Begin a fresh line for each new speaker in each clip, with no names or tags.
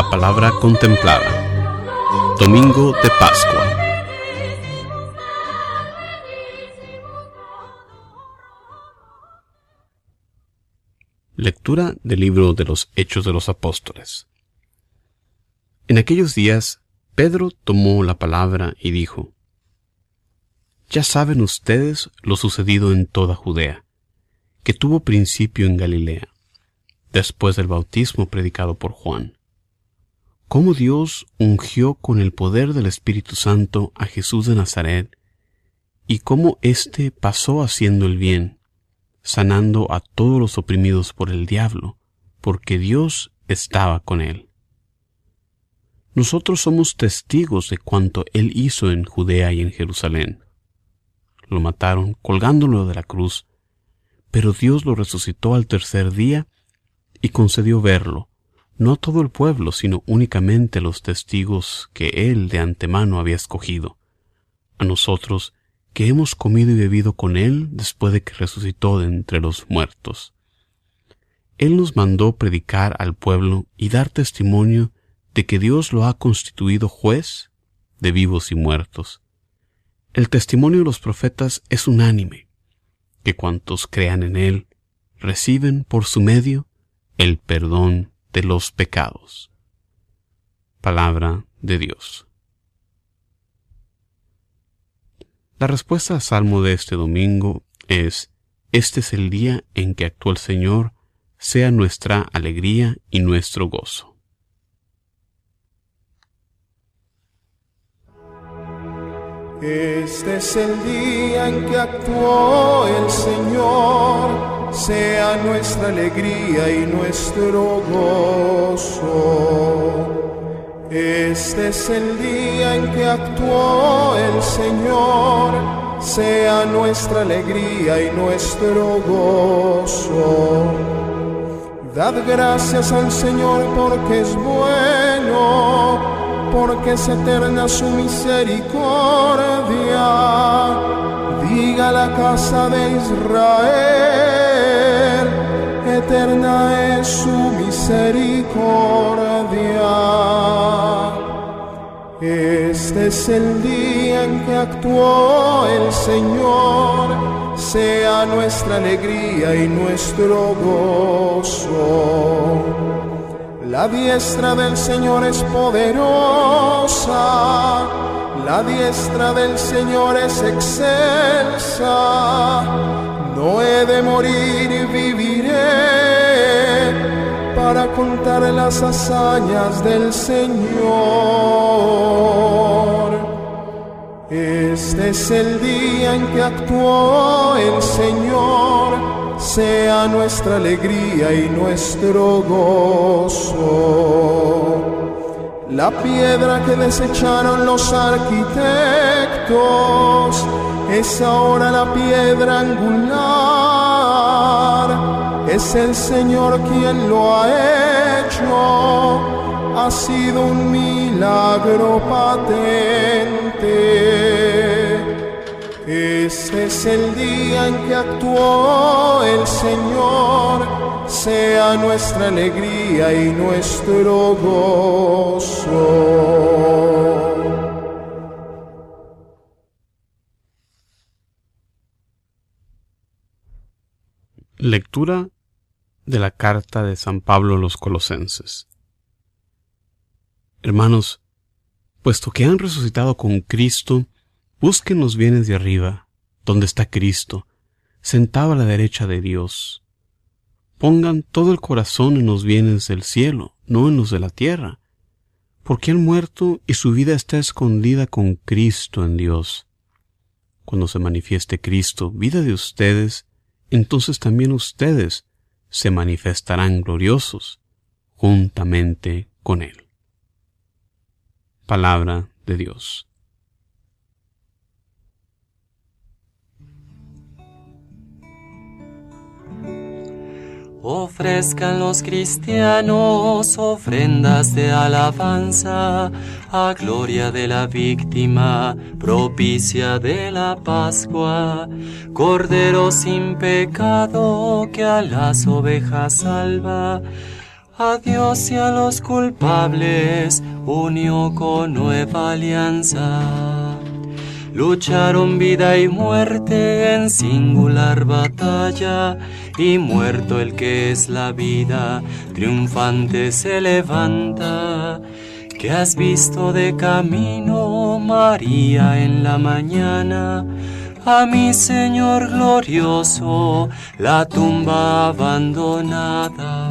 La palabra contemplada. Domingo de Pascua. Lectura del libro de los Hechos de los Apóstoles. En aquellos días, Pedro tomó la palabra y dijo, Ya saben ustedes lo sucedido en toda Judea, que tuvo principio en Galilea, después del bautismo predicado por Juan cómo Dios ungió con el poder del Espíritu Santo a Jesús de Nazaret, y cómo éste pasó haciendo el bien, sanando a todos los oprimidos por el diablo, porque Dios estaba con él. Nosotros somos testigos de cuanto él hizo en Judea y en Jerusalén. Lo mataron colgándolo de la cruz, pero Dios lo resucitó al tercer día y concedió verlo, no todo el pueblo, sino únicamente los testigos que él de antemano había escogido, a nosotros que hemos comido y bebido con él después de que resucitó de entre los muertos. Él nos mandó predicar al pueblo y dar testimonio de que Dios lo ha constituido juez de vivos y muertos. El testimonio de los profetas es unánime, que cuantos crean en Él reciben por su medio el perdón de los pecados. Palabra de Dios. La respuesta al salmo de este domingo es, Este es el día en que actuó el Señor, sea nuestra alegría y nuestro gozo.
Este es el día en que actuó el Señor sea nuestra alegría y nuestro gozo. Este es el día en que actuó el Señor, sea nuestra alegría y nuestro gozo. Dad gracias al Señor porque es bueno, porque es eterna su misericordia. Diga la casa de Israel eterna es su misericordia. Este es el día en que actuó el Señor, sea nuestra alegría y nuestro gozo. La diestra del Señor es poderosa, la diestra del Señor es excelsa. No he de morir y viviré para contar las hazañas del Señor. Este es el día en que actuó el Señor, sea nuestra alegría y nuestro gozo. La piedra que desecharon los arquitectos es ahora la piedra angular. Es el Señor quien lo ha hecho, ha sido un milagro patente. Este es el día en que actuó el Señor, sea nuestra alegría y nuestro gozo.
Lectura de la carta de San Pablo a los Colosenses. Hermanos, puesto que han resucitado con Cristo, busquen los bienes de arriba, donde está Cristo, sentado a la derecha de Dios. Pongan todo el corazón en los bienes del cielo, no en los de la tierra, porque han muerto y su vida está escondida con Cristo en Dios. Cuando se manifieste Cristo, vida de ustedes, entonces también ustedes se manifestarán gloriosos juntamente con Él. Palabra de Dios.
Ofrezcan los cristianos ofrendas de alabanza a gloria de la víctima, propicia de la Pascua, Cordero sin pecado que a las ovejas salva. A Dios y a los culpables unió con nueva alianza. Lucharon vida y muerte en singular batalla, y muerto el que es la vida, triunfante se levanta. Que has visto de camino, María, en la mañana? A mi Señor glorioso, la tumba abandonada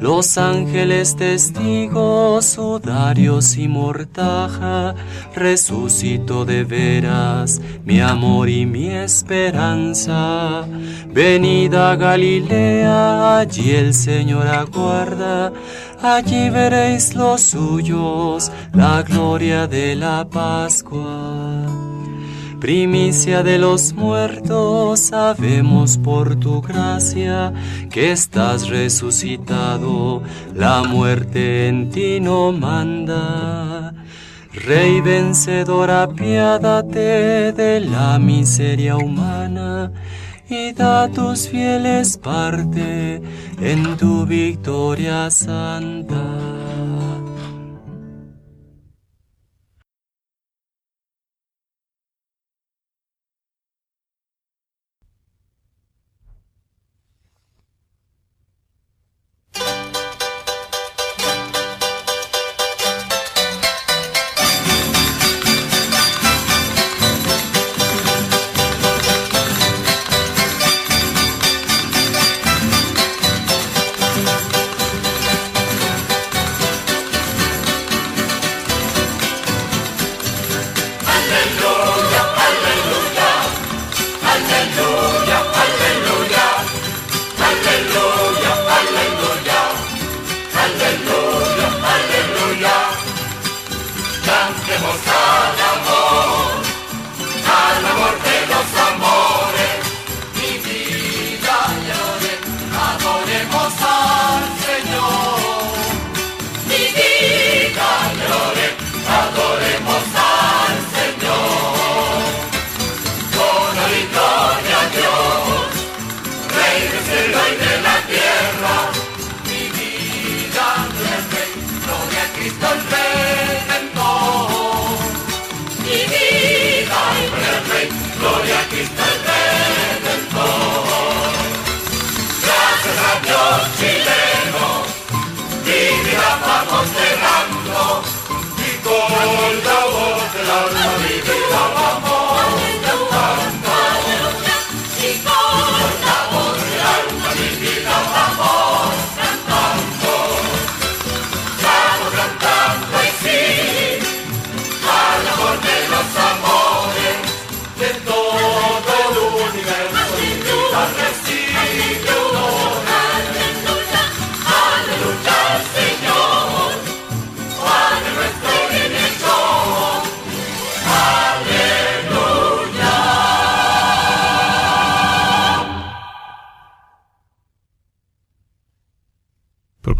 los ángeles testigos, sudarios y mortaja, resucitó de veras mi amor y mi esperanza. Venida Galilea, allí el Señor aguarda, allí veréis los suyos, la gloria de la Pascua. Primicia de los muertos, sabemos por tu gracia que estás resucitado, la muerte en ti no manda. Rey vencedor, apiádate de la miseria humana y da a tus fieles parte en tu victoria santa.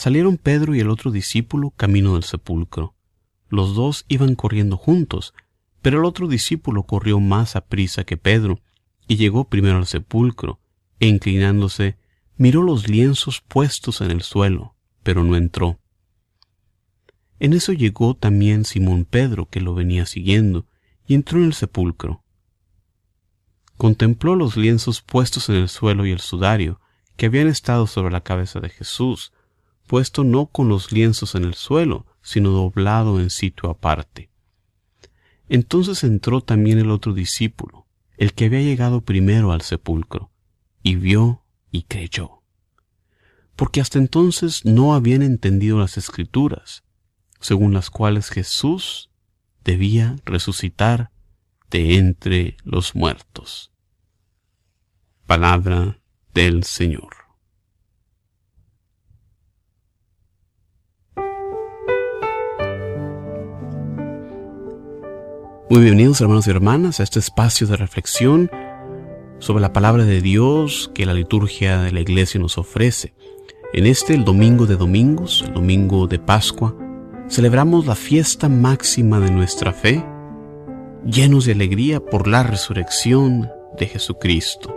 Salieron Pedro y el otro discípulo camino del sepulcro. Los dos iban corriendo juntos, pero el otro discípulo corrió más a prisa que Pedro, y llegó primero al sepulcro, e inclinándose, miró los lienzos puestos en el suelo, pero no entró. En eso llegó también Simón Pedro, que lo venía siguiendo, y entró en el sepulcro. Contempló los lienzos puestos en el suelo y el sudario, que habían estado sobre la cabeza de Jesús, puesto no con los lienzos en el suelo, sino doblado en sitio aparte. Entonces entró también el otro discípulo, el que había llegado primero al sepulcro, y vio y creyó. Porque hasta entonces no habían entendido las escrituras, según las cuales Jesús debía resucitar de entre los muertos. Palabra del Señor. Muy bienvenidos hermanos y hermanas a este espacio de reflexión sobre la palabra de Dios que la liturgia de la iglesia nos ofrece. En este, el domingo de domingos, el domingo de Pascua, celebramos la fiesta máxima de nuestra fe, llenos de alegría por la resurrección de Jesucristo.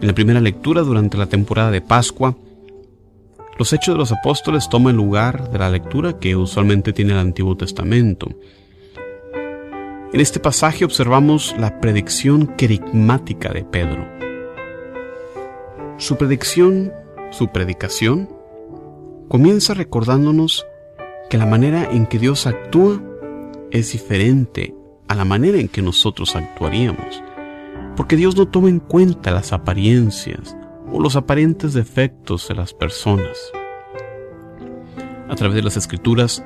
En la primera lectura durante la temporada de Pascua, los Hechos de los Apóstoles toman lugar de la lectura que usualmente tiene el Antiguo Testamento. En este pasaje observamos la predicción querigmática de Pedro. Su predicción, su predicación, comienza recordándonos que la manera en que Dios actúa es diferente a la manera en que nosotros actuaríamos, porque Dios no toma en cuenta las apariencias o los aparentes defectos de las personas. A través de las escrituras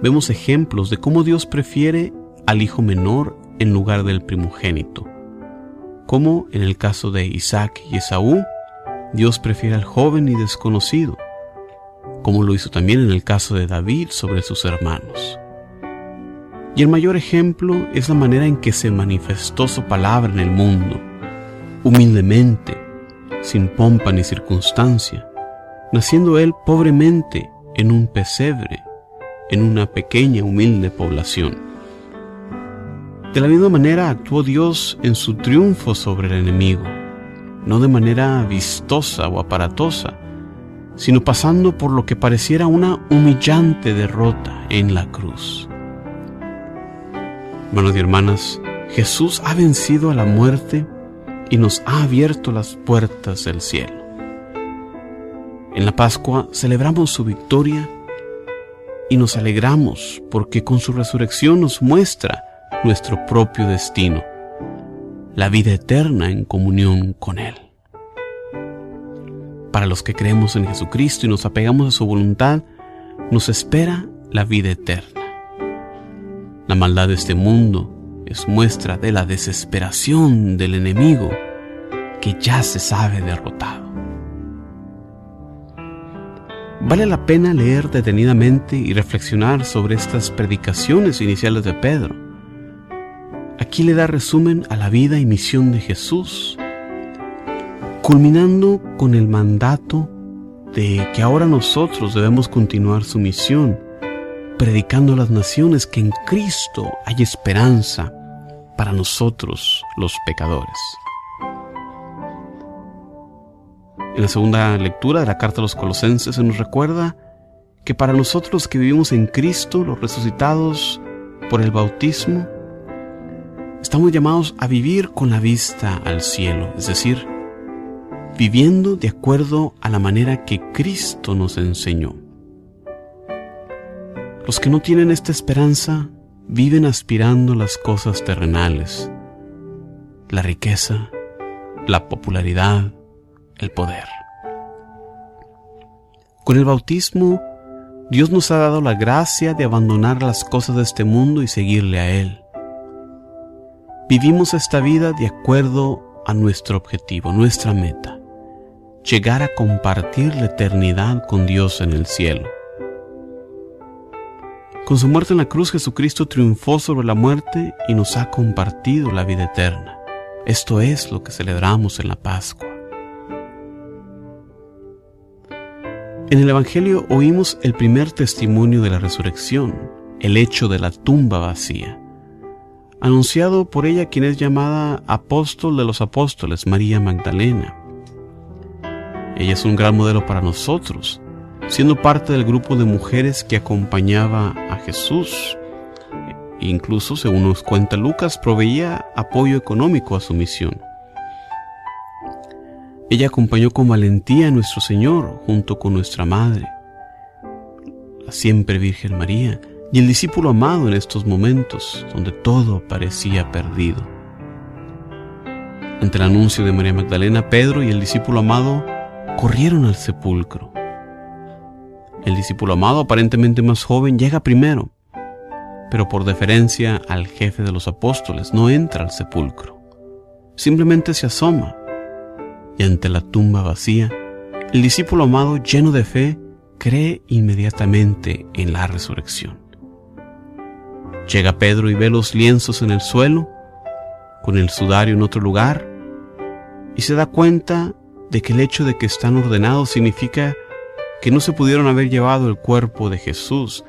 vemos ejemplos de cómo Dios prefiere al hijo menor en lugar del primogénito. Como en el caso de Isaac y Esaú, Dios prefiere al joven y desconocido, como lo hizo también en el caso de David sobre sus hermanos. Y el mayor ejemplo es la manera en que se manifestó su palabra en el mundo, humildemente, sin pompa ni circunstancia, naciendo él pobremente en un pesebre, en una pequeña humilde población. De la misma manera actuó Dios en su triunfo sobre el enemigo, no de manera vistosa o aparatosa, sino pasando por lo que pareciera una humillante derrota en la cruz. Hermanos y hermanas, Jesús ha vencido a la muerte y nos ha abierto las puertas del cielo. En la Pascua celebramos su victoria y nos alegramos porque con su resurrección nos muestra nuestro propio destino, la vida eterna en comunión con Él. Para los que creemos en Jesucristo y nos apegamos a su voluntad, nos espera la vida eterna. La maldad de este mundo es muestra de la desesperación del enemigo que ya se sabe derrotado. Vale la pena leer detenidamente y reflexionar sobre estas predicaciones iniciales de Pedro Aquí le da resumen a la vida y misión de Jesús, culminando con el mandato de que ahora nosotros debemos continuar su misión, predicando a las naciones que en Cristo hay esperanza para nosotros los pecadores. En la segunda lectura de la carta a los colosenses se nos recuerda que para nosotros que vivimos en Cristo, los resucitados por el bautismo, Estamos llamados a vivir con la vista al cielo, es decir, viviendo de acuerdo a la manera que Cristo nos enseñó. Los que no tienen esta esperanza viven aspirando las cosas terrenales, la riqueza, la popularidad, el poder. Con el bautismo, Dios nos ha dado la gracia de abandonar las cosas de este mundo y seguirle a Él. Vivimos esta vida de acuerdo a nuestro objetivo, nuestra meta, llegar a compartir la eternidad con Dios en el cielo. Con su muerte en la cruz Jesucristo triunfó sobre la muerte y nos ha compartido la vida eterna. Esto es lo que celebramos en la Pascua. En el Evangelio oímos el primer testimonio de la resurrección, el hecho de la tumba vacía anunciado por ella quien es llamada apóstol de los apóstoles, María Magdalena. Ella es un gran modelo para nosotros, siendo parte del grupo de mujeres que acompañaba a Jesús. Incluso, según nos cuenta Lucas, proveía apoyo económico a su misión. Ella acompañó con valentía a nuestro Señor junto con nuestra Madre, la siempre Virgen María, y el discípulo amado en estos momentos donde todo parecía perdido. Ante el anuncio de María Magdalena, Pedro y el discípulo amado corrieron al sepulcro. El discípulo amado, aparentemente más joven, llega primero, pero por deferencia al jefe de los apóstoles no entra al sepulcro. Simplemente se asoma y ante la tumba vacía, el discípulo amado, lleno de fe, cree inmediatamente en la resurrección. Llega Pedro y ve los lienzos en el suelo, con el sudario en otro lugar, y se da cuenta de que el hecho de que están ordenados significa que no se pudieron haber llevado el cuerpo de Jesús,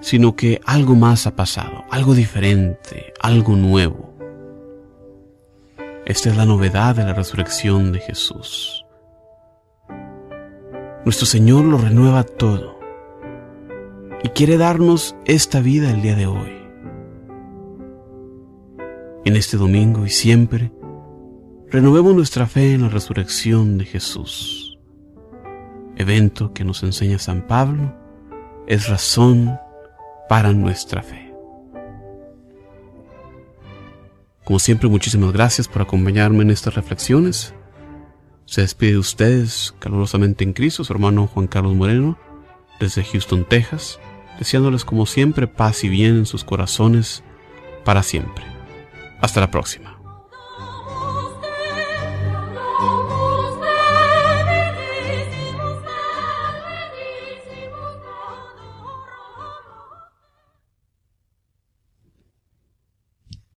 sino que algo más ha pasado, algo diferente, algo nuevo. Esta es la novedad de la resurrección de Jesús. Nuestro Señor lo renueva todo y quiere darnos esta vida el día de hoy. En este domingo y siempre, renovemos nuestra fe en la resurrección de Jesús. Evento que nos enseña San Pablo es razón para nuestra fe. Como siempre, muchísimas gracias por acompañarme en estas reflexiones. Se despide de ustedes calurosamente en Cristo, su hermano Juan Carlos Moreno, desde Houston, Texas, deseándoles como siempre paz y bien en sus corazones para siempre. Hasta la próxima.